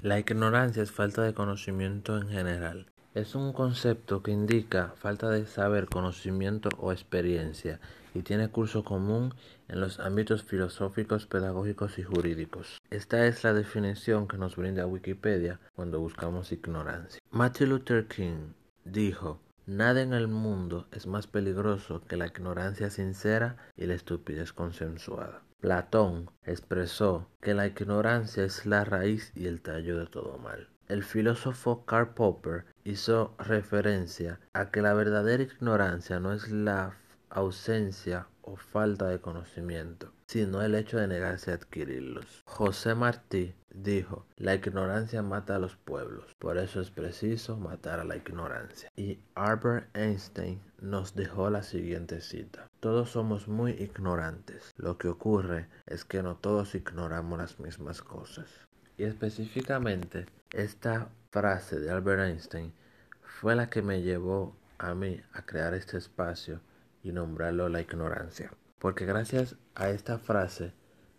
La ignorancia es falta de conocimiento en general. Es un concepto que indica falta de saber, conocimiento o experiencia y tiene curso común en los ámbitos filosóficos, pedagógicos y jurídicos. Esta es la definición que nos brinda Wikipedia cuando buscamos ignorancia. Martin Luther King dijo, Nada en el mundo es más peligroso que la ignorancia sincera y la estupidez consensuada. Platón expresó que la ignorancia es la raíz y el tallo de todo mal. El filósofo Karl Popper hizo referencia a que la verdadera ignorancia no es la ausencia o falta de conocimiento, sino el hecho de negarse a adquirirlos. José Martí dijo, la ignorancia mata a los pueblos, por eso es preciso matar a la ignorancia. Y Albert Einstein nos dejó la siguiente cita. Todos somos muy ignorantes. Lo que ocurre es que no todos ignoramos las mismas cosas. Y específicamente, esta frase de Albert Einstein fue la que me llevó a mí a crear este espacio y nombrarlo la ignorancia. Porque gracias a esta frase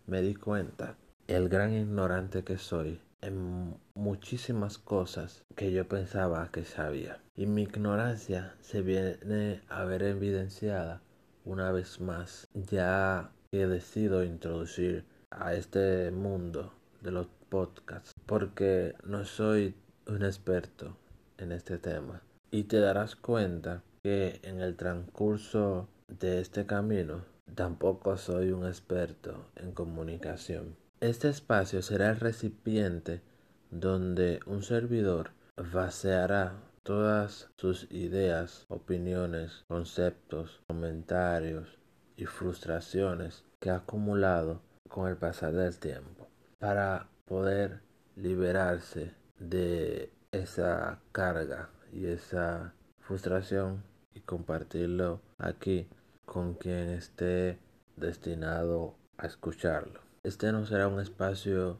me di cuenta el gran ignorante que soy en muchísimas cosas que yo pensaba que sabía. Y mi ignorancia se viene a ver evidenciada una vez más ya que decido introducir a este mundo de los podcast porque no soy un experto en este tema y te darás cuenta que en el transcurso de este camino tampoco soy un experto en comunicación. Este espacio será el recipiente donde un servidor vaciará todas sus ideas, opiniones, conceptos, comentarios y frustraciones que ha acumulado con el pasar del tiempo para poder liberarse de esa carga y esa frustración y compartirlo aquí con quien esté destinado a escucharlo. Este no será un espacio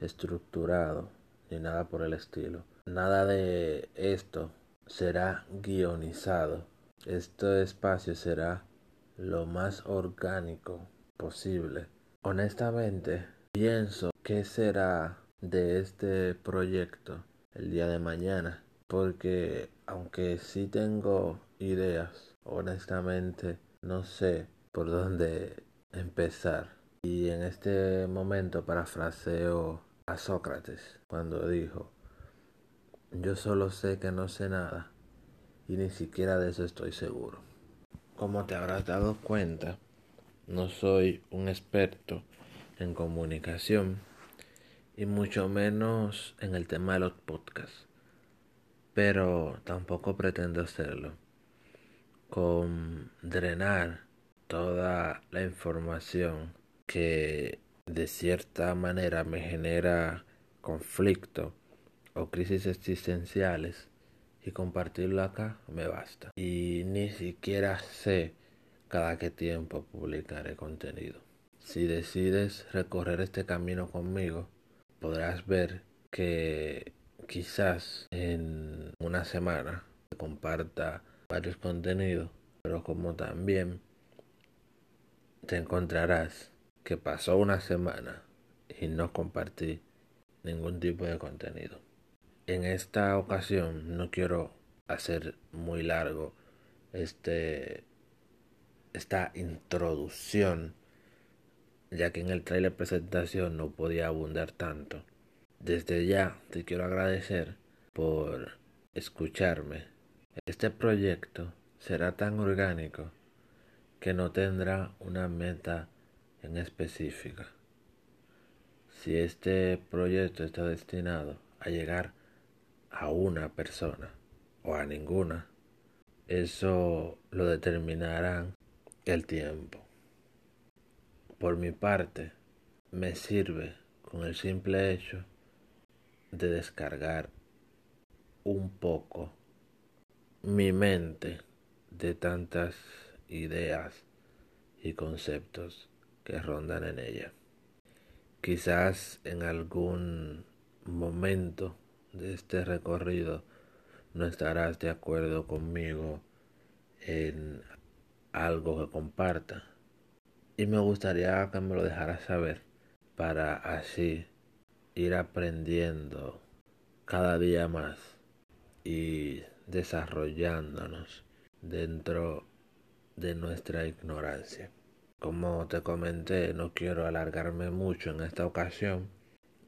estructurado ni nada por el estilo. Nada de esto será guionizado. Este espacio será lo más orgánico posible. Honestamente, pienso qué será de este proyecto el día de mañana. Porque aunque sí tengo ideas, honestamente no sé por dónde empezar. Y en este momento parafraseo a Sócrates cuando dijo, yo solo sé que no sé nada y ni siquiera de eso estoy seguro. Como te habrás dado cuenta, no soy un experto en comunicación y mucho menos en el tema de los podcasts. Pero tampoco pretendo hacerlo con drenar toda la información que de cierta manera me genera conflicto o crisis existenciales y compartirlo acá me basta. Y ni siquiera sé cada qué tiempo publicaré contenido. Si decides recorrer este camino conmigo, podrás ver que quizás en una semana comparta varios contenidos, pero como también te encontrarás que pasó una semana y no compartí ningún tipo de contenido. En esta ocasión no quiero hacer muy largo este esta introducción ya que en el trailer presentación no podía abundar tanto. Desde ya te quiero agradecer por escucharme. Este proyecto será tan orgánico que no tendrá una meta en específica. Si este proyecto está destinado a llegar a una persona o a ninguna, eso lo determinará el tiempo. Por mi parte, me sirve con el simple hecho de descargar un poco mi mente de tantas ideas y conceptos que rondan en ella. Quizás en algún momento de este recorrido no estarás de acuerdo conmigo en algo que comparta y me gustaría que me lo dejaras saber para así ir aprendiendo cada día más y desarrollándonos dentro de nuestra ignorancia. Como te comenté, no quiero alargarme mucho en esta ocasión.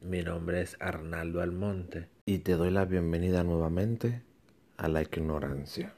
Mi nombre es Arnaldo Almonte y te doy la bienvenida nuevamente a la ignorancia.